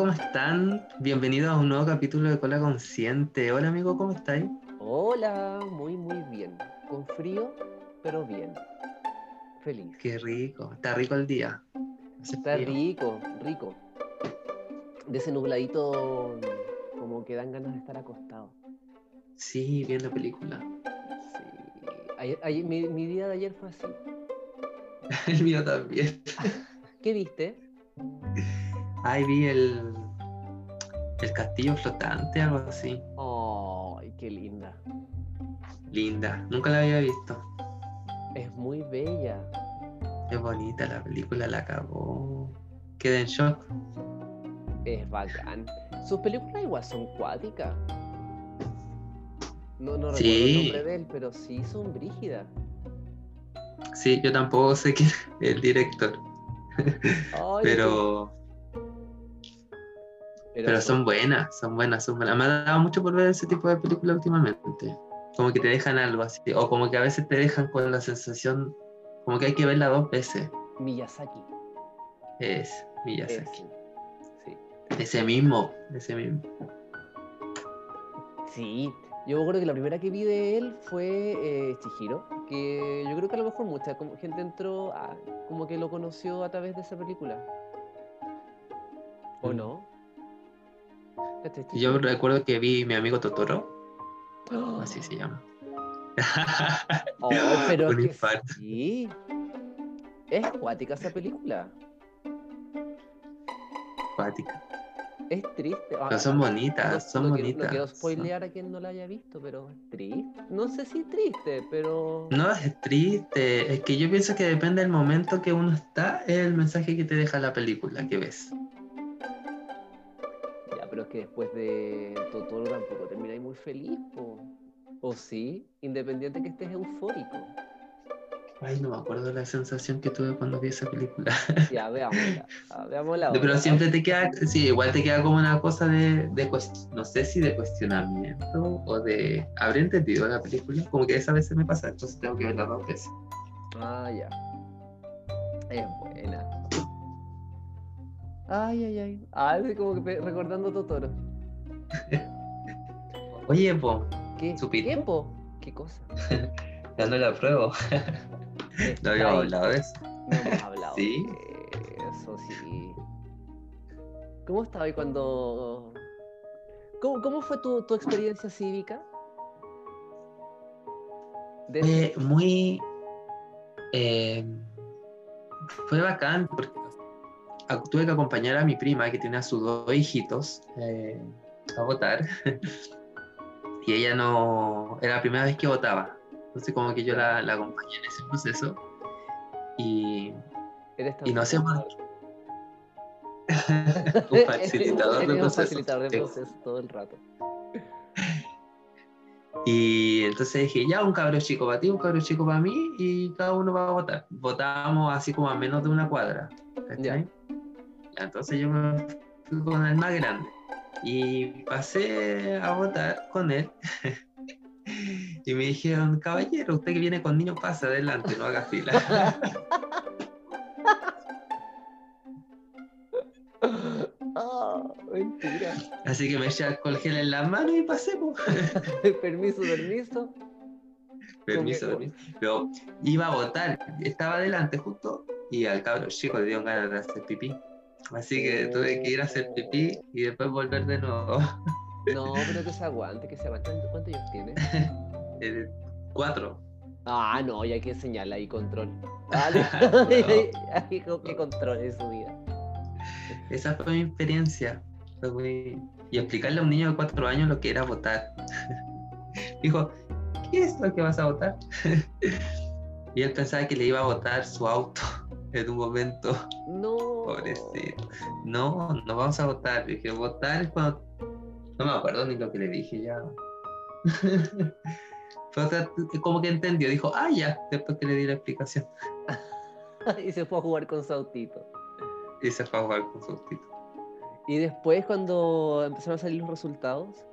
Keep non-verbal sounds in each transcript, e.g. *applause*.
¿cómo están? Bienvenidos a un nuevo capítulo de Cola Consciente. Hola amigo, ¿cómo estáis? Hola, muy muy bien. Con frío, pero bien. Feliz. Qué rico, está rico el día. Hace Está frío. rico, rico. De ese nubladito como que dan ganas de estar acostado. Sí, viendo película. Sí. Ayer- ayer- mi, mi día de ayer fue así. *laughs* El mío también. *laughs* ¿Qué viste? Ay, vi el, el castillo flotante, algo así. ¡Ay, qué linda! Linda, nunca la había visto. Es muy bella. Es bonita la película, la acabó. Quedé en shock. Es bacán. Sus películas igual son cuáticas. No, no recuerdo Sí. el nombre de él, pero sí son brígidas. Sí, yo tampoco sé quién es el director, Ay, pero, pero son buenas, son buenas, son buenas. Me ha dado mucho por ver ese tipo de películas últimamente. Como que te dejan algo así, o como que a veces te dejan con la sensación, como que hay que verla dos veces. Miyazaki. Es Miyazaki. Ese. Sí. Ese mismo, ese mismo. Sí, yo me acuerdo que la primera que vi de él fue eh, Chihiro, que yo creo que a lo mejor mucha gente entró a, como que lo conoció a través de esa película. ¿O Mm. no? ¿Cachai, Y Yo recuerdo que vi mi amigo Totoro, ¡Ah! así se llama. *laughs* Oh, *laughs* pero es Un que sí. Es cuática esa película. Acuática. Es triste. Ah, Pero son no- bonitas, son no quiero- bonitas. No quiero son- spoilear a quien no la haya visto, pero es triste. No sé si triste, pero. No es triste, es que yo pienso que depende del momento que uno está, es el mensaje que te deja la película que ves. Que después de Totoro tampoco termináis muy feliz, po. ¿O sí? Independiente que estés eufórico. Ay, no me acuerdo la sensación que tuve cuando vi esa película. *laughs* Ya, veámosla. veámosla Pero siempre te queda, sí, igual te queda como una cosa de, de no sé si de cuestionamiento o de haber entendido la película. Como que esa veces me pasa, entonces tengo que verla dos veces. Ah, ya. Es buena. Ay, ay, ay. Ay, como que recordando Totoro. *laughs* Oye, po, ¿Qué? ¿Supiste? ¿Qué, po? ¿Qué cosa? *laughs* dando la prueba. *laughs* No habíamos hablado de eso. No hemos hablado ¿Sí? de eso, sí. ¿Cómo estaba ahí cuando... ¿Cómo, cómo fue tu, tu experiencia cívica? Fue muy. eh, fue bacán porque tuve que acompañar a mi prima que tiene a sus dos hijitos eh, a votar. *laughs* y ella no. Era la primera vez que votaba. Entonces, como que yo la, la acompañé en ese proceso. Y. Eres y no sé por *laughs* *laughs* un facilitador de Eres un procesos. facilitador de Sí. procesos todo el rato. Y entonces dije, ya, un cabro chico para ti, un cabro chico para mí, y cada uno va a votar. Votábamos así como a menos de una cuadra. ¿cachai? Ya. Entonces yo me fui con el más grande. Y pasé a votar con él. *laughs* y me dijeron, caballero, usted que viene con niños, pasa adelante, no haga fila. *laughs* Ah, mentira. así que me eché alcohol gel en las manos y pasé. *laughs* permiso, permiso. permiso, permiso. Pero iba a votar, estaba adelante justo, y al cabro chico le dieron ganas de hacer pipí. Así que tuve que ir a hacer pipí y después volver de nuevo. *laughs* No, pero que se aguante, que se aguante. ¿Cuántos años tiene? *laughs* Eh, Cuatro. Ah, no, y hay que enseñarle ahí control. *laughs* Vale. hay que controle su vida. Esa fue mi experiencia. Y explicarle a un niño de cuatro años lo que era votar. Dijo, ¿qué es lo que vas a votar? y él pensaba que le iba a votar su auto en un momento. No. Pobrecito. No, no vamos a votar. Dije, votar es cuando. No me acuerdo ni lo que le dije ya. *laughs* Fue otra- como que entendió, dijo, ah, ya, después que le di la explicación. *laughs* y se fue a jugar con su autito. Y se fue a jugar con su autito. Y después, cuando empezaron a salir los resultados,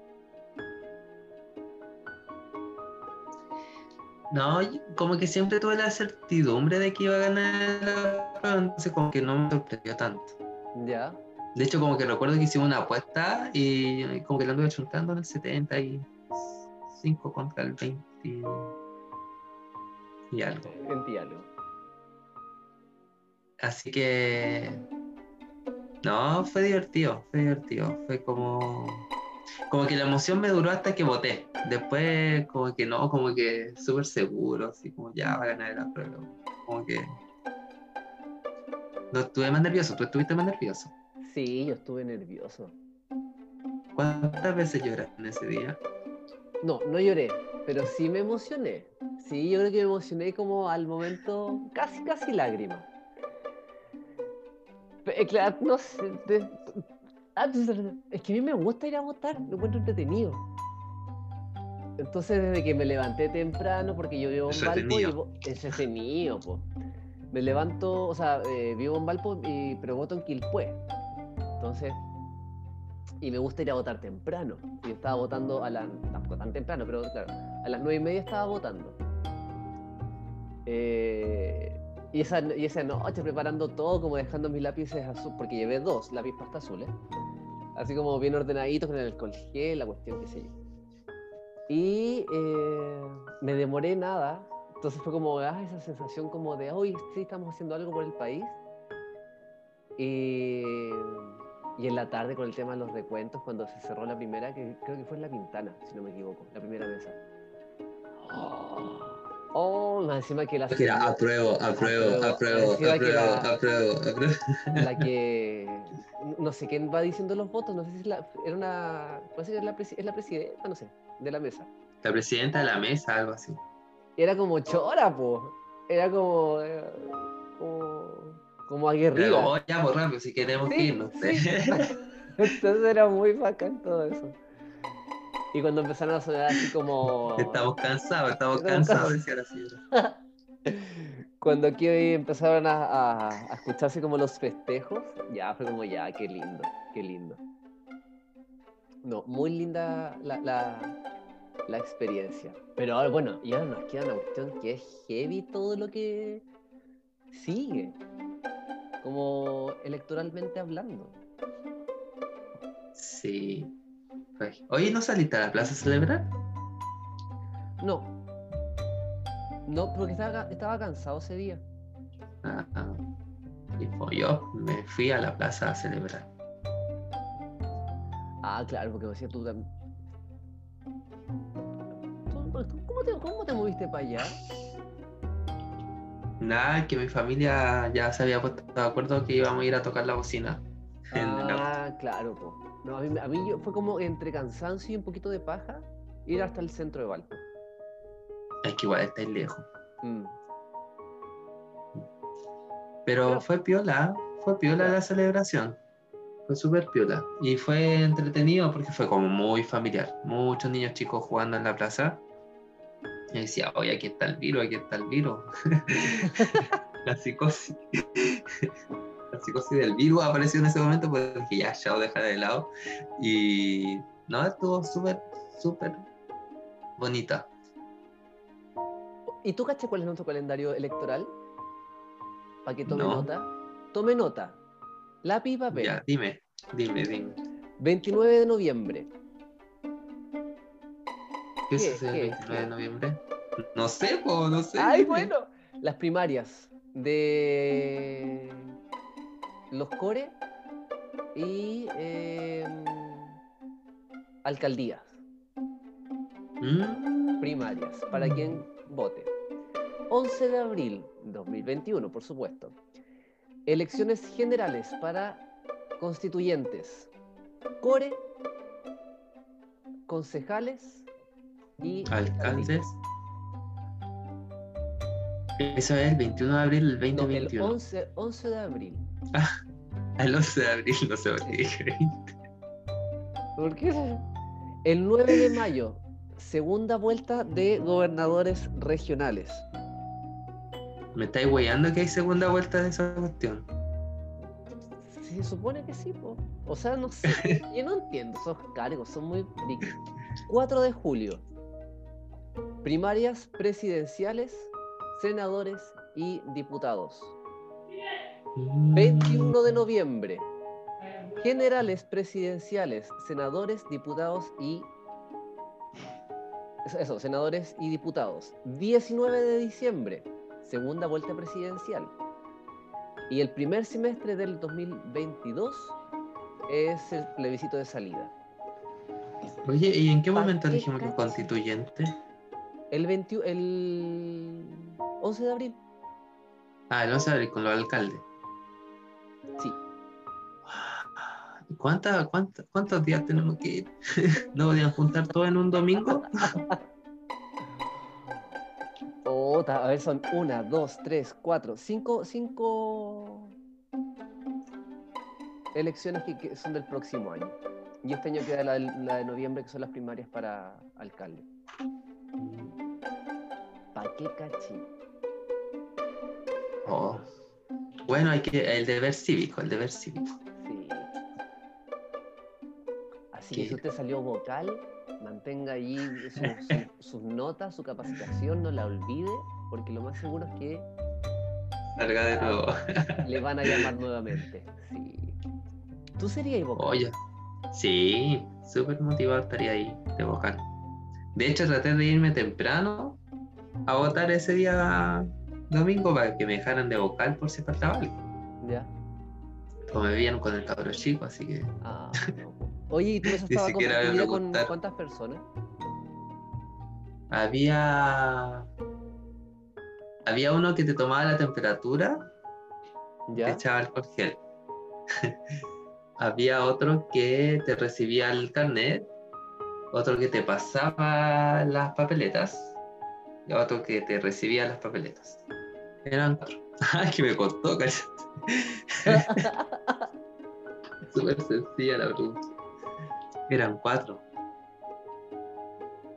No, como que siempre tuve la certidumbre de que iba a ganar la prueba, entonces como que no me sorprendió tanto. ya. De hecho, como que recuerdo que hicimos una apuesta y como que la anduve chuntando en el 75 contra el 20 y algo. 20 y algo. Así que. No, fue divertido, fue divertido. Fue como. Como que la emoción me duró hasta que voté. Después, como que no, como que súper seguro, así como ya va a ganar la prueba. Como que. No estuve más nervioso, tú estuviste más nervioso. Sí, yo estuve nervioso. ¿Cuántas veces lloraste en ese día? No, no lloré, pero sí me emocioné. Sí, yo creo que me emocioné como al momento, casi, casi lágrima. Pe- Claro, no sé. de- Es que a mí me gusta ir a votar, lo encuentro entretenido. Entonces, desde que me levanté temprano, porque yo vivo en Valpo y Entretenido. vo- entretenido, po. Me levanto, o sea, eh, vivo en Valpo, y, pero voto en Quilpué. Entonces, y me gusta ir a votar temprano. Yo estaba votando a las, tampoco tan temprano, pero claro, a las nueve y media estaba votando. Eh, y, esa, y esa noche preparando todo, como dejando mis lápices azules, porque llevé dos lápiz pasta azules, así como bien ordenaditos con el alcohol gel, la cuestión, qué sé yo. Y eh, me demoré nada, entonces fue como ah, esa sensación como de, hoy sí estamos haciendo algo por el país. Y, y en la tarde con el tema de los recuentos, cuando se cerró la primera, que creo que fue en La Pintana, si no me equivoco, la primera mesa. Oh, oh, más encima que la Que era apruebo, apruebo, Apruebo. apruebo, que apruebo, apruebo. *laughs* la que no sé quién va diciendo los votos, no sé si es la, era una, parece que es la, es la presidenta, no sé, de la mesa. La presidenta de la mesa, algo así. Era como chora, po. Era como, eh, como, como aguerrida. Pero oh, ya, por rápido, si queremos Sí, irnos. sí. *laughs* Entonces era muy bacán todo eso. Y cuando empezaron a sonar así como... Estamos cansados, estamos Estamos cansados, decía la señora. *laughs* Cuando aquí empezaron a, a- a escucharse como los festejos, ya fue como ya, qué lindo, qué lindo. No, muy linda la, la- la experiencia. Pero ahora, bueno, y ahora nos queda una cuestión que es heavy todo lo que sigue. Como electoralmente hablando. Sí. Oye, ¿no saliste a la plaza a celebrar? No. No, porque estaba, estaba cansado ese día. Ah. Y pues yo me fui a la plaza a celebrar. Ah, claro, porque decía tú también. ¿Tú- tú- ¿Cómo te, cómo te moviste para allá? Nada, que mi familia ya se había puesto de acuerdo que íbamos a ir a tocar la bocina. *laughs* Ah, claro, po. No, a mí, a mí yo- fue como entre cansancio y un poquito de paja ir hasta el centro de Valpo. Es que igual estáis lejos. Mm. Pero Pero- fue piola, fue piola la celebración. Fue súper piola. Y fue entretenido porque fue como muy familiar. Muchos niños chicos jugando en la plaza. Y decía, oye, aquí está el virus, aquí está el virus. *laughs* la psicosis. *laughs* la psicosis del virus apareció en ese momento, pues dije, ya, ya, dejar de lado. Y no, estuvo súper, súper bonita. ¿Y tú caché cuál es nuestro calendario electoral? Para que tome No. nota. Tome nota. Lápiz y papel. Ya, dime, dime, dime. 29 de noviembre. ¿Qué es el ¿Qué? 29 de noviembre? No sé, po, no sé. ¡Ay, dime. bueno! Las primarias de los core y em, alcaldías. Mm, primarias para quien vote. 11 de abril 2021, por supuesto. Elecciones generales para constituyentes, core, concejales y alcaldes. Eso es el 21 de abril del No, el 2021. 11, 11 de abril. El 11 de abril, no por qué dije 20. ¿Por qué? El 9 de mayo, segunda vuelta de gobernadores regionales. Me estáis weyando que hay segunda vuelta de esa cuestión. Se supone que sí, po. O sea, no sé. *laughs* Yo no entiendo esos cargos, son muy friki. 4 de julio. Primarias presidenciales, senadores y diputados. Mm, 21 de noviembre. Generales presidenciales, senadores, diputados y... Eso, senadores y diputados. 19 de diciembre, segunda vuelta presidencial. Y el primer semestre del 2022 es el plebiscito de salida. Oye, ¿y en qué ¿Pa' momento dijimos que constituyente? El, 21 el 11 de abril. Ah, el 11 de abril con los alcaldes. Sí. ¿Cuánta, cuánta- ¿Cuántos días tenemos que ir? *laughs* ¿No podían juntar todo en un domingo? *laughs* A ver, son una, dos, tres, cuatro, cinco, cinco elecciones que, que son del próximo año. Y este año queda la, la de noviembre, que son las primarias para alcalde. ¿Pa' qué cachi? Oh. Bueno, hay que el deber cívico, el deber cívico. Sí. Así que si usted salió vocal, mantenga su- su- sus notas, su capacitación, no la olvide, porque lo más seguro es que Salga de nuevo. *laughs* le van a llamar nuevamente. Sí. ¿Tú serías vocal? Oye, sí, súper motivado estaría ahí de vocal. De hecho, traté de irme temprano a votar ese día domingo para que me dejaran de vocal por si faltaba algo. ¿Ya? Pero me veían con el cabro chico, así que Ah, no. Oye, ¿y tú Ni estaba me con cuántas personas? había había uno que te tomaba la temperatura te ¿Ya? echaba alcohol gel. *laughs* Había otro que te recibía el carnet, otro que te pasaba las papeletas y otro que te recibía las papeletas. Eran cuatro. *laughs* Ay, que me costó, cállate. *laughs* Súper sencilla la pregunta. Eran cuatro.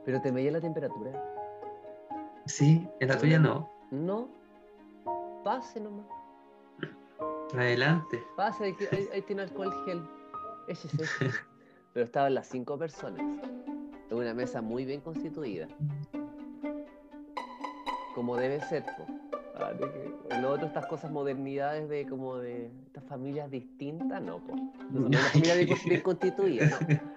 ¿Pero te medía la temperatura? Sí, en la tuya no. No. Pase nomás. Adelante. Pase, ahí, ahí- ahí tiene alcohol gel. Échese. *laughs* Pero estaban las cinco personas. En una mesa muy bien constituida. Como debe ser, po. De que- Lo otro, estas cosas modernidades de como de estas familias distintas, no, po. No son bien, bien constituida, ¿no? *laughs*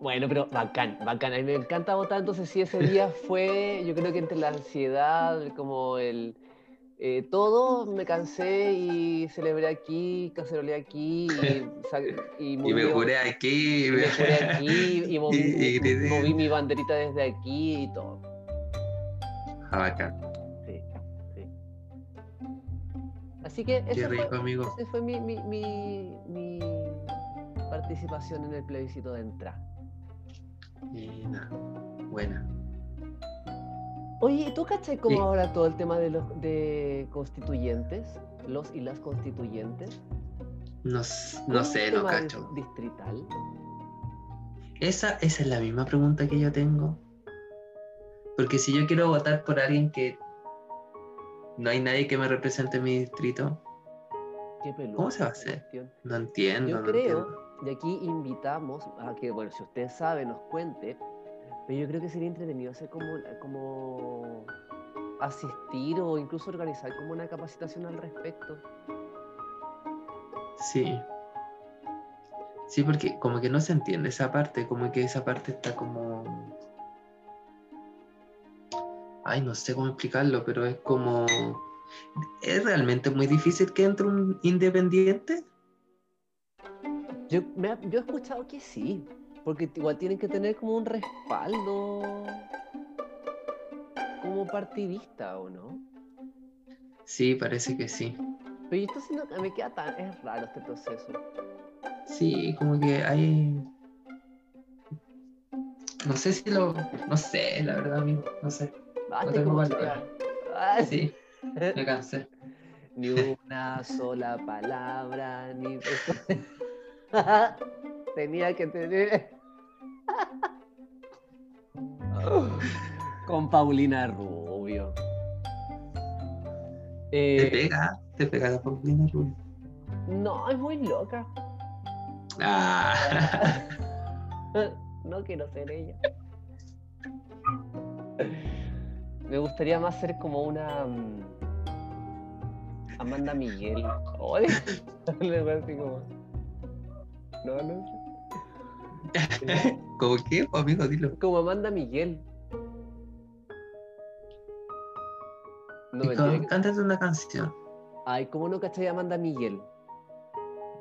Bueno, pero bacán, bacán. A mí me encanta votar, entonces sí, ese día fue, yo creo que entre la ansiedad, como el... eh, todo me cansé y celebré aquí, caceroleé aquí y, *laughs* y me juré aquí. y me juré *laughs* aquí y moví, moví mi banderita desde aquí y todo. Ah, bacán. Sí, sí. Así que ese fue, rico, amigo. ese fue mi, mi, mi, mi participación en el plebiscito de entrada. Buena. Oye, ¿tú cachai cómo Sí. ahora todo el tema de los de constituyentes? Los y las constituyentes. No, s- ¿Cómo no sé, no cacho. dis- Distrital. Esa, esa es la misma pregunta que yo tengo. Porque si yo quiero votar por alguien que no hay nadie que me represente en mi distrito, ¿Qué peludo ¿Cómo se va a hacer? no entiendo. Yo no creo, entiendo. y aquí invitamos a que, bueno, si usted sabe, nos cuente, pero yo creo que sería entretenido hacer como, como asistir o incluso organizar como una capacitación al respecto. Sí. Sí, porque como que no se entiende esa parte, como que esa parte está como... Ay, no sé cómo explicarlo, pero es como... ¿Es realmente muy difícil que entre un independiente? Yo, me ha- yo he escuchado que sí, porque igual tienen que tener como un respaldo como partidista, ¿o no? Sí, parece que sí. Pero yo estoy siendo que me queda tan... Es raro este proceso. Sí, como que hay... No sé si lo... No sé, la verdad, amigo. No sé. Basta tengo como palabras. Ah, Sí, me cansé. *laughs* Ni una sola palabra, ni... *laughs* *laughs* Tenía que tener... *laughs* Con Paulina Rubio. Te Eh, pega, te pega la Paulina Rubio. no, es muy loca. Ah, *laughs* No quiero ser ella. Me gustaría más ser como una... mm, Amanda Miguel. Oye, algo así como. No, no sé. *laughs* ¿Cómo qué? Amigo, dilo. Como Amanda Miguel. No me Cántate una canción. Ay, ¿cómo no cachai Amanda Miguel?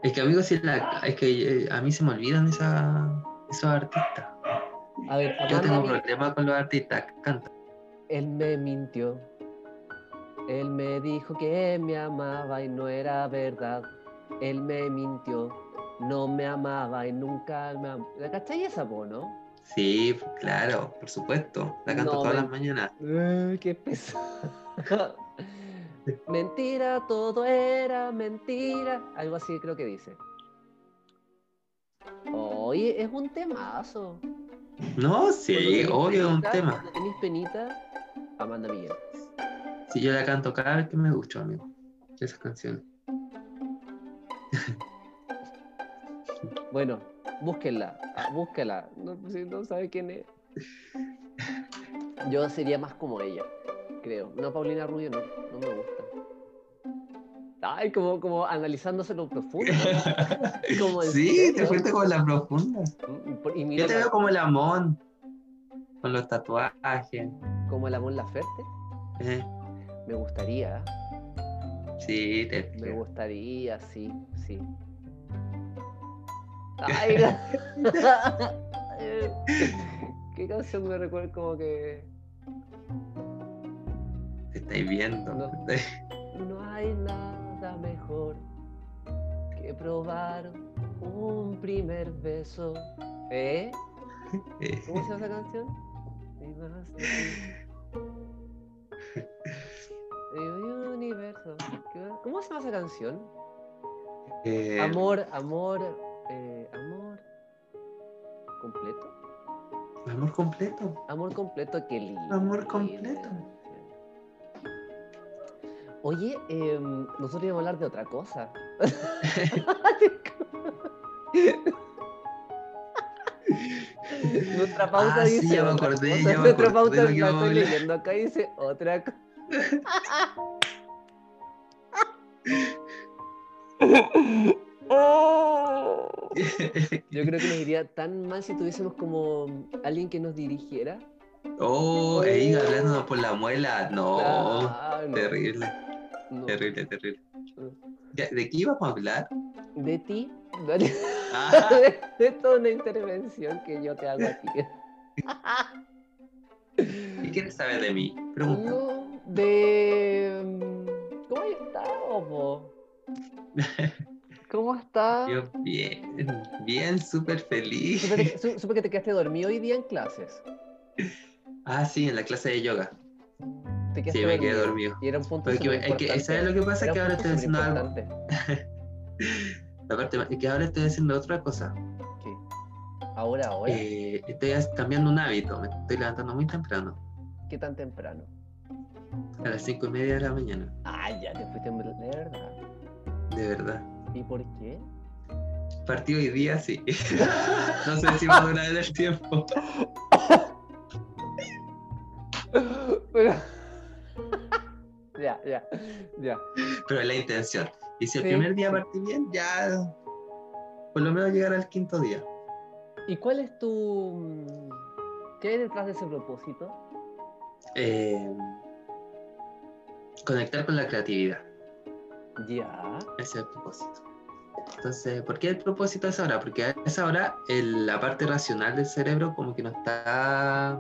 Es que, amigo, si la, es que eh, a mí se me olvidan esa, esos artistas. A ver, Yo tengo Miguel. problemas con los artistas. Canta. Él me mintió. Él me dijo que me amaba y no era verdad. Él me mintió. No me amaba y nunca me amó. ¿La cachai esa, po, no? Sí, claro, por supuesto. La canto No, todas las mañanas. Qué pesado. *laughs* mentira, todo era mentira. Algo así creo que dice. Oye, es un temazo. No, sí, obvio, es un tema. Cuando tenés penita, Amanda Miguel. Si yo la canto cada vez que me gusta, amigo. Esas canciones. *laughs* Bueno, búsquenla, ah, búsquela. No, si no sabe quién es. Yo sería más como ella, creo. No, Paulina Rubio no, no me gusta. Ay, como, como analizándose lo profundo. *laughs* Como sí, te fuiste con la profunda. Mm, por- Y mira, Yo te veo como el Amón. Con los tatuajes. como el Amon Laferte. eh, Me gustaría, Sí, te me gustaría, sí, sí. Ay, *laughs* *laughs* ¿Qué canción me recuerda como que... Te estáis viendo. No. te estáis- No hay nada mejor que probar un primer beso. ¿Eh? eh, ¿Cómo se llama esa canción? *laughs* ¿Cómo se llama esa canción? eh, Amor, amor. ¿Completo? amor completo. Amor completo, qué lindo. Amor completo. Oye, em, nosotros íbamos a hablar de otra cosa. *laughs* Nuestra pauta Ah, sí, dice. ya me acordé, cosa. ya me Nuestra acordé pauta la estoy leyendo acá dice otra cosa. *laughs* *laughs* *laughs* Yo creo que nos iría tan mal si tuviésemos como alguien que nos dirigiera. oh, ahí hablándonos por la muela. No, terrible, no. terrible, terrible. ¿De qué íbamos a hablar? De ti. Dale. Ah, *laughs* de toda una intervención que yo te hago a ti. ¿Qué quieres saber de mí? Pregunta. No, de. mm, ¿Cómo has estado? *laughs* ¿Cómo estás? Yo bien, bien, súper feliz. Supe, su- *laughs* supe que te quedaste dormido hoy día en clases. Ah, sí, en la clase de yoga. Te quedaste Sí, me quedé dormido. Y era un punto Pero que- es que, superimportante. ¿sabes lo que pasa? Era Que ahora estoy haciendo algo. Aparte, *laughs* es que ahora estoy haciendo otra cosa. ¿Qué? Ahora, ahora. Eh, estoy cambiando un hábito. Me estoy levantando muy temprano. ¿Qué tan temprano? A las cinco y media de la mañana. Ah, ya te fuiste de verdad. De verdad. ¿Y por qué? Partido hoy día, sí. *laughs* no sé si va a durar el tiempo. *laughs* Pero... *laughs* ya, ya, ya. Pero es la intención. Y si el Sí, primer día partí bien, ya por lo menos llegar al quinto día. ¿Y cuál es tu... mm, ¿Qué hay detrás de ese propósito? Eh, conectar con la creatividad. Ya. Ese es el propósito. Entonces, ¿por qué el propósito a esa hora? Porque a esa hora el- la parte racional del cerebro como que no está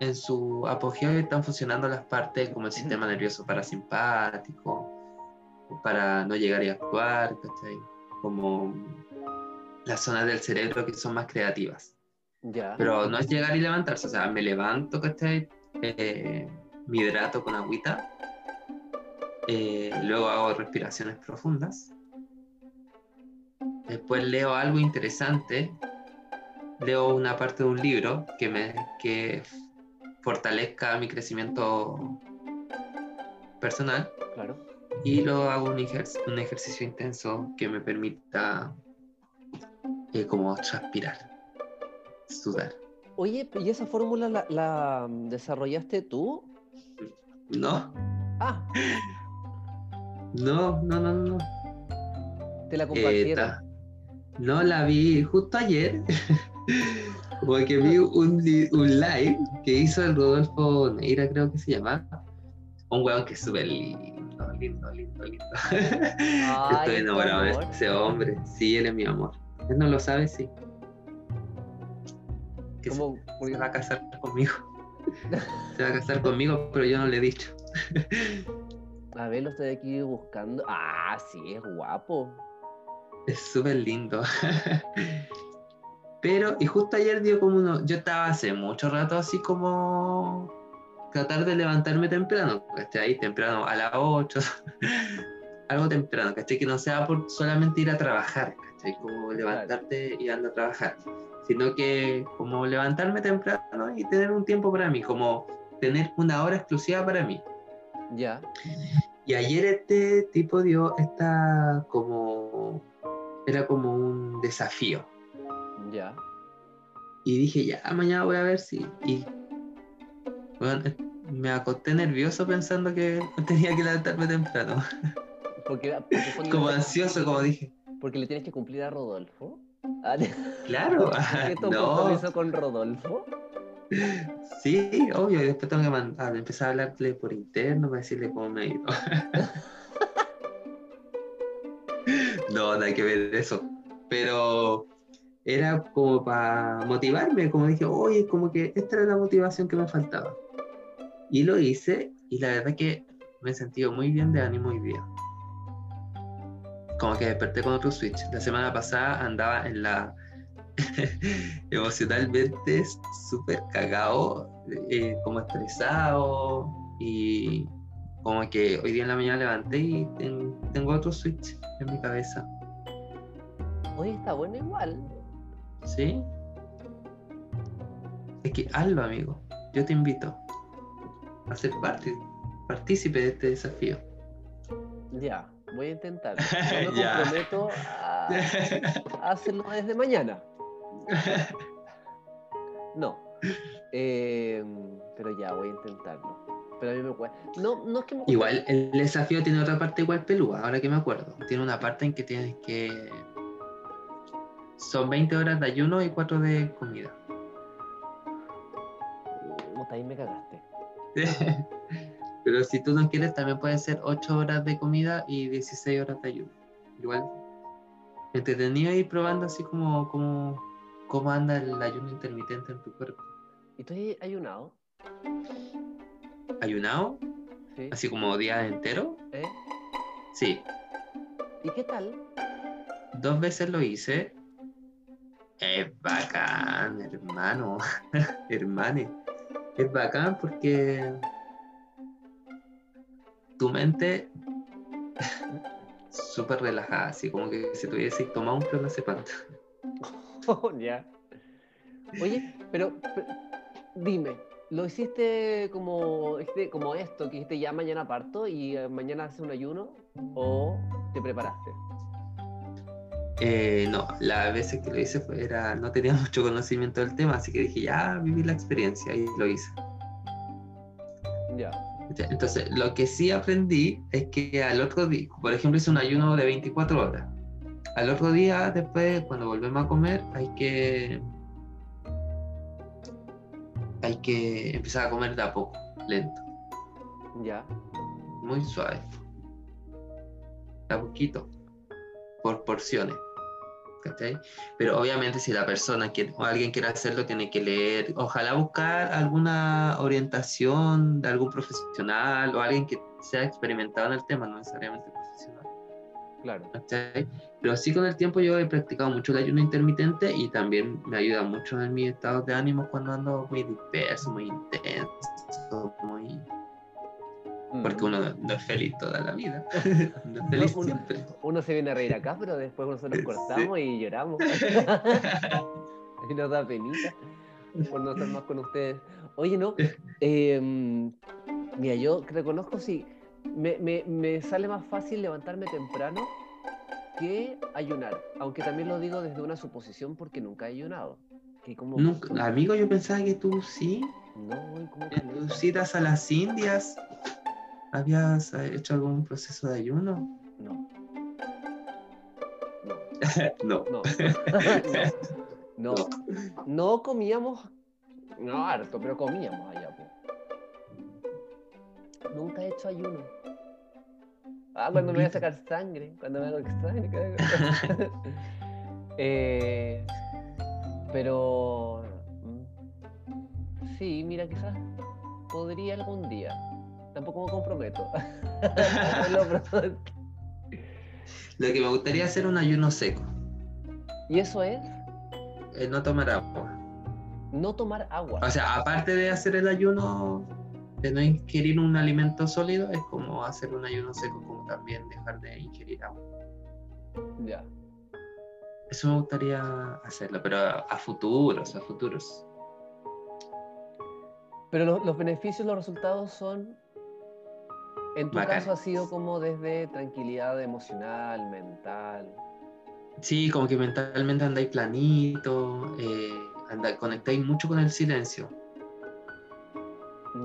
en su apogeo y están funcionando las partes como el sistema nervioso parasimpático, para no llegar y actuar, ¿cachai? Como las zonas del cerebro que son más creativas. Ya. Pero no es llegar y levantarse, o sea, me levanto, ¿cachai? Eh, me hidrato con agüita, eh, luego hago respiraciones profundas, después leo algo interesante, leo una parte de un libro que me que fortalezca mi crecimiento personal Claro. y luego hago un, ejer- un ejercicio intenso que me permita eh, como transpirar, sudar. Oye, ¿y esa fórmula la, la, mm, desarrollaste tú? ¿No? Ah. *laughs* No, no, no, no. Te la Eh, compartieron. no la vi justo ayer. *laughs* Porque vi un, un live que hizo el Rodolfo Neira, creo que se llama. Un weón que es súper lindo, lindo, lindo, lindo. *laughs* Estoy ¿es tu enamorado de ese hombre. Sí, él es mi amor. Él no lo sabe, sí. Que se- ¿Cómo? se va a casar conmigo. *laughs* Se va a casar conmigo, pero yo no le he dicho. A ver, lo estoy aquí buscando. Ah, sí, es guapo. Es súper lindo. Pero, y justo ayer dio como uno, yo estaba hace mucho rato así como tratar de levantarme temprano, ¿cachai? Temprano a las 8, *laughs* algo temprano, ¿cachai? Que no sea por solamente ir a trabajar, ¿cachai? Como levantarte y andar a trabajar, sino que como levantarme temprano y tener un tiempo para mí, como tener una hora exclusiva para mí. Ya. Y ayer este tipo dio esta como, era como un desafío. Ya. Y dije, ya, mañana voy a ver si. Y bueno, me acosté nervioso pensando que *laughs* tenía que levantarme temprano. *laughs* Porque, porque Como ansioso, como dije. porque le tienes que cumplir a Rodolfo. Claro, *laughs* ¿Qué no, con Rodolfo? Sí, obvio. Después tengo que mandar, empezar a hablarle por interno para decirle cómo me ha ido. *laughs* No, nada que ver eso. Pero era como para motivarme, como dije, oye, como que esta era la motivación que me faltaba. Y lo hice, y la verdad que me he sentido muy bien de ánimo hoy día. Como que desperté con otro switch. La semana pasada andaba en la *laughs* emocionalmente súper cagado, eh, como estresado, y como que hoy día en la mañana levanté y ten- tengo otro switch en mi cabeza. Oye, está bueno igual. ¿Sí? Es que hazlo, amigo. Yo te invito a ser parte, partícipe de este desafío. Ya, voy a intentar. No me *laughs* comprometo a, a *laughs* hacerlo desde mañana. *laughs* No. Eh, pero ya, voy a intentarlo. Pero a mí me cuesta. No, no es que me cueste- Igual el desafío tiene otra parte igual pelúa, ahora que me acuerdo. Tiene una parte en que tienes que... Son 20 horas de ayuno y 4 de comida. Ahí me cagaste. *laughs* Pero si tú no quieres, también pueden ser 8 horas de comida y 16 horas de ayuno. Igual entretenido ir probando así como, como cómo anda el ayuno intermitente en tu cuerpo. ¿Y tú has ayunado? ¿Ayunado? Sí. Así como días enteros. ¿Eh? Sí, ¿Y qué tal? dos veces lo hice. Es bacán, hermano. *laughs* Hermane. Es bacán porque tu mente *laughs* súper relajada, así como que si tuviese tomado un clonazepam. *laughs* *laughs* Oye, pero, pero, dime, ¿lo hiciste como, este, como esto, que dijiste ya mañana parto y eh, mañana haces un ayuno? ¿O te preparaste? Eh, no, las veces que lo hice fue, era, no tenía *laughs* mucho conocimiento del tema, así que dije, ya viví la experiencia y lo hice. Ya. Entonces, lo que sí aprendí es que al otro día, por ejemplo, hice un ayuno de 24 horas. Al otro día, después, cuando volvemos a comer, hay que. Hay que empezar a comer de a poco, lento, Ya. muy suave. De a poquito, por porciones. ¿cachai? Pero obviamente si la persona quiere, o alguien quiere hacerlo, tiene que leer, ojalá buscar alguna orientación de algún profesional o alguien que sea experimentado en el tema, no necesariamente. Claro. ¿cachai? Pero sí con el tiempo yo he practicado mucho el ayuno intermitente y también me ayuda mucho en mis estados de ánimo cuando ando muy disperso, muy intenso, muy... Porque Mm. uno no es feliz toda la vida, *laughs* no es feliz uno- siempre. Uno se viene a reír acá, pero después nosotros Sí. cortamos y lloramos. *laughs* *laughs* y nos da penita por no estar más con ustedes. Oye, no. eh, mira, yo reconozco si me, me- me sale más fácil levantarme temprano que ayunar. Aunque también lo digo desde una suposición porque nunca he ayunado. Que como, Nunca- amigo, yo pensaba que tú sí, No, ¿cómo que no? tus citas a las indias, ¿Habías eh, hecho algún proceso de ayuno? No. No. *laughs* *laughs* No. No. no. No comíamos. No harto, pero comíamos allá. Nunca he hecho ayuno. Ah, cuando me voy a sacar sangre. Cuando me hago *laughs* extraño. *laughs* eh, pero. mm, Sí, mira, quizás podría algún día. Tampoco me comprometo. *laughs* Lo que me gustaría hacer un ayuno seco, y eso es no tomar agua. no tomar agua. O sea, aparte de hacer el ayuno, de no ingerir un alimento sólido, es como hacer un ayuno seco, como también dejar de ingerir agua. Ya. Eso me gustaría hacerlo, pero a, a futuros, a futuros. Pero lo- los beneficios, los resultados son. En tu caso ha sido como desde tranquilidad emocional, mental. Sí, como que mentalmente andáis planito, eh, anda- conectáis mucho con el silencio.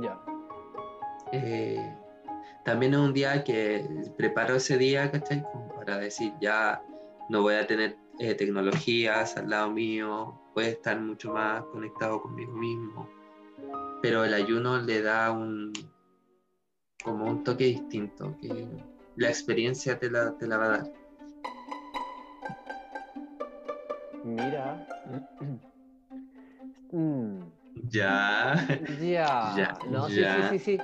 Ya. Eh, también es un día que preparo ese día, ¿cachai? Como para decir, ya no voy a tener eh, tecnologías al lado mío, voy a estar mucho más conectado conmigo mismo. Pero el ayuno le da un como un toque distinto, que la experiencia te la, te la va a dar. Mira. *clears throat* Mm, Ya. ya. *laughs* Ya, No, sí, sí, sí.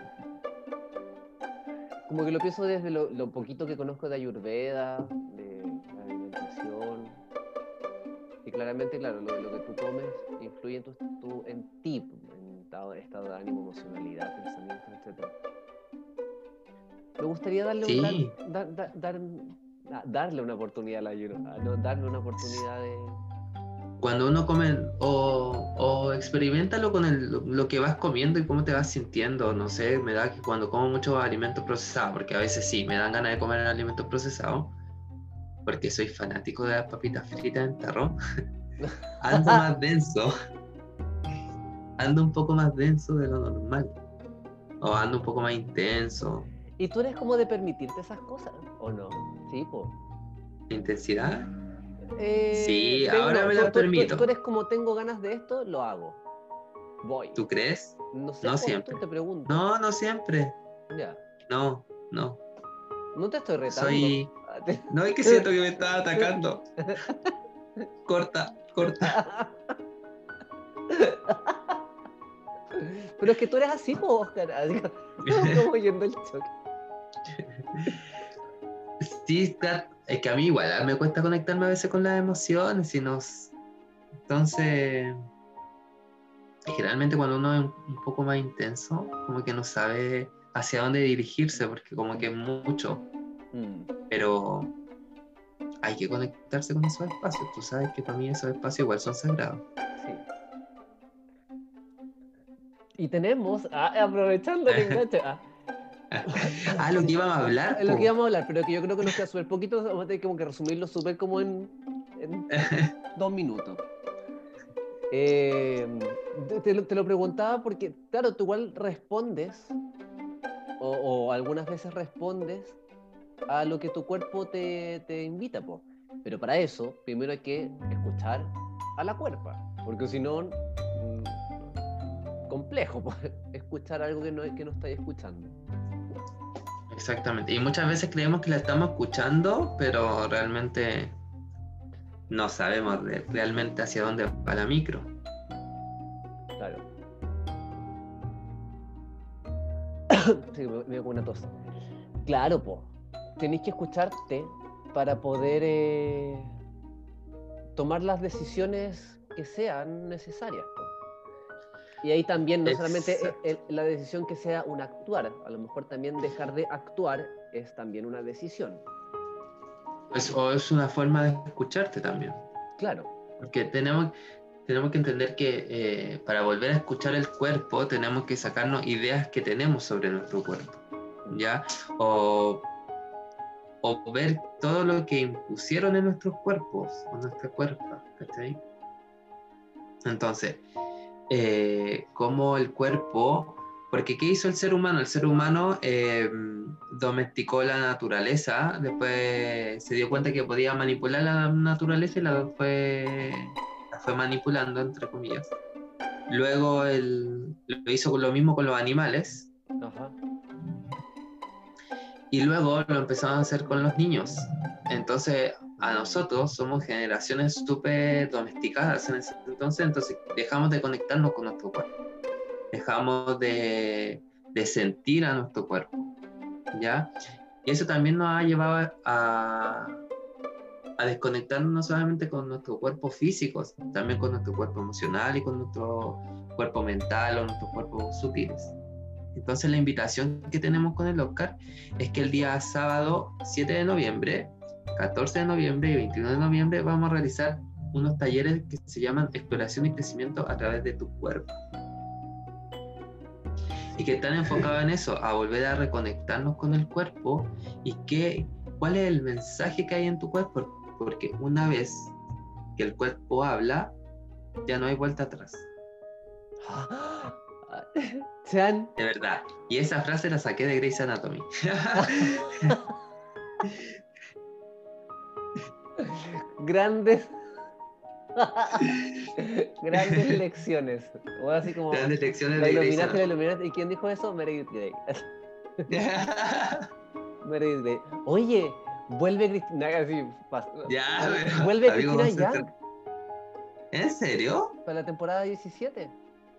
Como que lo pienso desde lo, lo poquito que conozco de Ayurveda, de la alimentación. Y claramente, claro, lo, lo que tú comes influye en, tu, tu- en ti, en estado, estado de ánimo, emocionalidad, pensamientos, etc. Me gustaría darle, un- Sí. dar- dar- dar- darle una oportunidad al ayuno, ah, no, darle una oportunidad de... Cuando uno come o, o experimentalo con el- lo, lo que vas comiendo y cómo te vas sintiendo. No sé, me da que cuando como muchos alimentos procesados, porque a veces sí, me dan ganas de comer alimentos procesados, porque soy fanático de las papitas fritas en tarro, *laughs* ando más *laughs* denso. Ando un poco más denso de lo normal. O ando un poco más intenso. ¿Y tú eres como de permitirte esas cosas? ¿O no? Sí, pues. ¿Intensidad? Eh, Sí, ahora me las permito. Tú, eres como tengo ganas de esto, lo hago. Voy. ¿Tú crees? No sé, No po, siempre. tú te pregunto. No, no siempre. Ya. No, no. No te estoy retando. Soy. Ah, *laughs* No, es que siento que me estaba atacando. *laughs* Corta, corta. *laughs* Pero es que tú eres así, po, Oscar. Como- como yendo el choque. Sí, está- es que a mí igual me cuesta conectarme a veces con las emociones y nos... Entonces, generalmente cuando uno es un, poco más intenso, como que no sabe hacia dónde dirigirse, porque como que es mucho, Mm. pero hay que conectarse con esos espacios. Tú sabes que para mí esos espacios igual son sagrados. Sí. Y tenemos, ah, aprovechando el *laughs* enganche, ah, Ah, lo que íbamos a hablar. es lo que íbamos a hablar, pero que yo creo que nos queda súper poquito, vamos a tener como que resumirlo súper como en, en *laughs* dos minutos. Eh, te, te lo, te lo preguntaba porque, claro, tú igual respondes, o, o algunas veces respondes a lo que tu cuerpo te, te invita, po. pero para eso primero hay que escuchar a la cuerpa, porque si no, mm, complejo po, *laughs* escuchar algo que no, que no estáis escuchando. Exactamente. Y muchas veces creemos que la estamos escuchando, pero realmente no sabemos realmente hacia dónde va la micro. Claro. *coughs* sí, me, como una tos. Claro, po. Tenéis que escucharte para poder eh, tomar las decisiones que sean necesarias. Y ahí también, no solamente el- el- la decisión que sea un actuar, a lo mejor también dejar de actuar es también una decisión. Es- o es una forma de escucharte también. Claro. Porque tenemos, tenemos que entender que eh, para volver a escuchar el cuerpo tenemos que sacarnos ideas que tenemos sobre nuestro cuerpo. ¿Ya? O, o ver todo lo que impusieron en nuestros cuerpos o nuestra cuerpa. ¿cachai? Entonces, eh, cómo el cuerpo Porque ¿qué hizo el ser humano? El ser humano eh, domesticó la naturaleza, después se dio cuenta que podía manipular la naturaleza y la fue, la fue manipulando, entre comillas. Luego él lo hizo lo mismo con los animales. Y luego lo empezaron a hacer con los niños. Entonces, a nosotros somos generaciones súper domesticadas en ese entonces, entonces dejamos de conectarnos con nuestro cuerpo. Dejamos de, de sentir a nuestro cuerpo. ¿Ya? Y eso también nos ha llevado a, a desconectarnos no solamente con nuestro cuerpo físico, también con nuestro cuerpo emocional y con nuestro cuerpo mental o nuestros cuerpos sutiles. Entonces la invitación que tenemos con el Oscar es que el día sábado 7 de noviembre, 14 de noviembre y 21 de noviembre vamos a realizar unos talleres que se llaman exploración y crecimiento a través de tu cuerpo. Y que están enfocados en eso, a volver a reconectarnos con el cuerpo y que, cuál es el mensaje que hay en tu cuerpo, porque una vez que el cuerpo habla, ya no hay vuelta atrás. *gasps* Sean. De verdad. Y esa frase la saqué de Grey's Anatomy. *laughs* Grandes. *laughs* Grandes lecciones. O así como. Grandes lecciones la de iluminaste, la iluminaste. ¿Y quién dijo eso? Meredith Grey. *laughs* Meredith Grey. Oye, vuelve Cristina. Así, ya, *laughs* vuelve Cristina ya. ¿En serio? Para la temporada 17.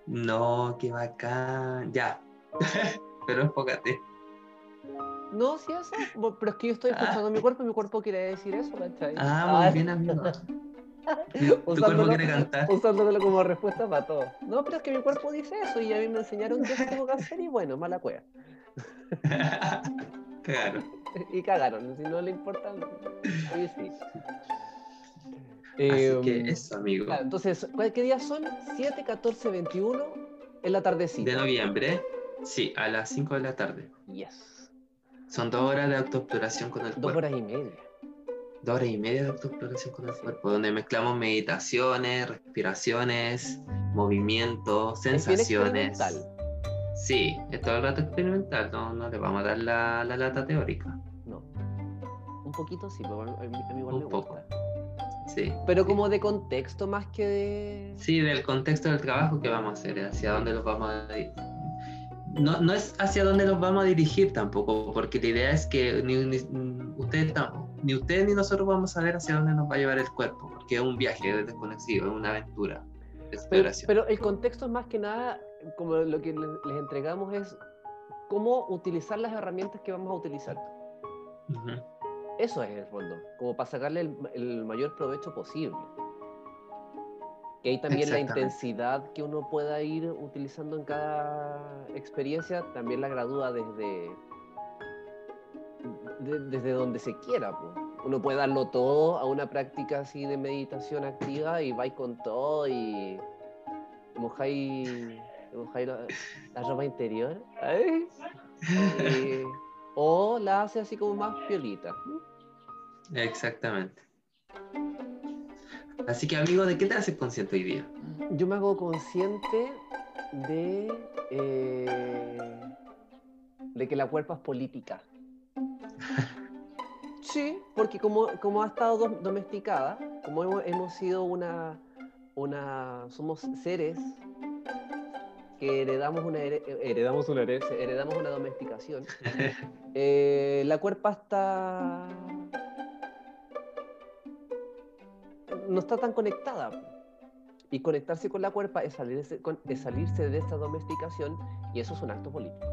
No, qué bacán. Ya. Pero enfócate. No, sí, eso. Pero es que yo estoy ah. escuchando mi cuerpo y mi cuerpo quiere decir eso, ¿cachai? Ah, muy bien, amigo. *laughs* tu cuerpo quiere cantar. Usándolo como respuesta para todo. No, pero es que mi cuerpo dice eso y a mí me enseñaron que tengo que hacer y bueno, mala cueva. *laughs* Claro. Y cagaron, si no le importa, mí sí. Así que em, eso, amigo. entonces, ¿qué días son? 7, 14, 21 en la tardecita. De noviembre, sí, a las 5 de la tarde. Yes. Son dos horas de autoexploración con el cuerpo. Dos horas y media. Dos horas y media de autoexploración con el cuerpo, donde mezclamos meditaciones, respiraciones, movimientos, sensaciones. Es sí, es todo el rato experimental, no, no le vamos a dar la, la lata teórica. No. Un poquito sí, pero a mí, igual Un poco. Sí. Pero como de contexto más que de... Sí, del contexto del trabajo que vamos a hacer, hacia dónde los vamos a no, no es hacia dónde los vamos a dirigir tampoco, porque la idea es que ni, ni, ustedes, ni ustedes ni nosotros vamos a ver hacia dónde nos va a llevar el cuerpo, porque es un viaje desconocido, es una aventura. Pero, pero, el contexto es más que nada, como lo que les entregamos es cómo utilizar las herramientas que vamos a utilizar. Eso es el fondo, como para sacarle el, mayor provecho posible. Que hay también la intensidad que uno pueda ir utilizando en cada experiencia, también la gradúa desde, desde donde se quiera. Uno puede darlo todo a una práctica así de meditación activa y vais con todo y mojáis, la, la, ropa interior. o la hace así como más piolita. Exactamente. Así que, amigo, ¿de qué te haces consciente hoy día? Yo me hago consciente de, eh, de que la cuerpa es política. Sí, porque como, como ha estado domesticada, como hemos, hemos sido una, una. Somos seres que heredamos una, heredamos una heredamos una domesticación. *laughs* Eh, la cuerpa está no está tan conectada. Y conectarse con la cuerpa es salirse, es salirse de esta domesticación y eso es un acto político.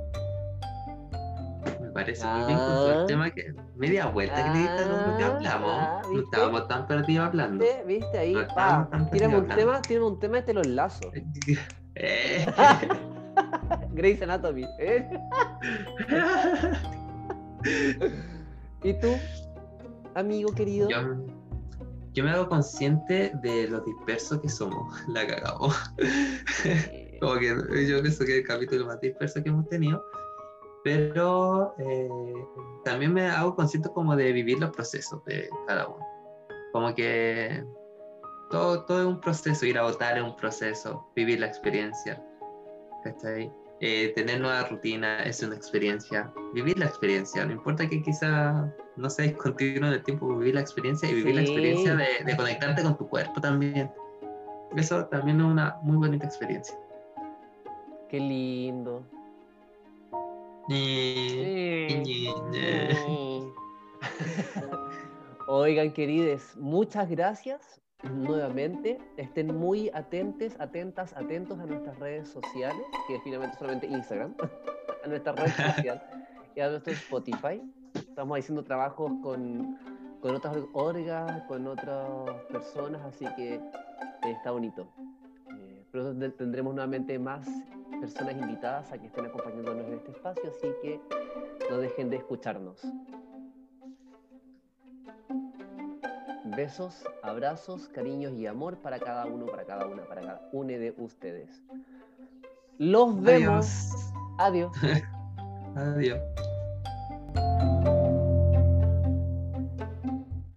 Parece muy bien con el ah. tema que media vuelta que le diste lo que hablamos. Ah, no estábamos tan perdidos hablando. ¿Viste? Ahí, pa. Tiene un, tema, tiene un tema y te lo enlazo. *laughs* Eh. Grey's Anatomy. ¿eh? *laughs* ¿Y tú, amigo querido? yo me hago consciente de lo disperso que somos. La cagamos. *laughs* Como que yo pienso que es el capítulo más disperso que hemos tenido. Pero eh, también me hago consciente como de vivir los procesos de cada uno. Como que todo, todo es un proceso, ir a votar es un proceso, vivir la experiencia. ¿Cachai? eh, tener nueva rutina es una experiencia. Vivir la experiencia, no importa que quizá no seas continuo en el tiempo, vivir la experiencia y vivir la Sí. experiencia de, de conectarte con tu cuerpo también. Eso también es una muy bonita experiencia. Qué lindo. Eh, *laughs* Oigan, querides, muchas gracias nuevamente. Estén muy atentos, atentas, atentos a nuestras redes sociales, que es finalmente solamente Instagram, *laughs* a nuestra red social y a nuestro Spotify. Estamos haciendo trabajos con, con otras orgas, con otras personas, así que eh, está bonito. Eh, pronto te- tendremos nuevamente más personas invitadas a que estén acompañándonos en este espacio, así que no dejen de escucharnos. Besos, abrazos, cariños y amor para cada uno, para cada una, para cada uno de ustedes. Los vemos. Adiós. *laughs* Adiós. Adiós.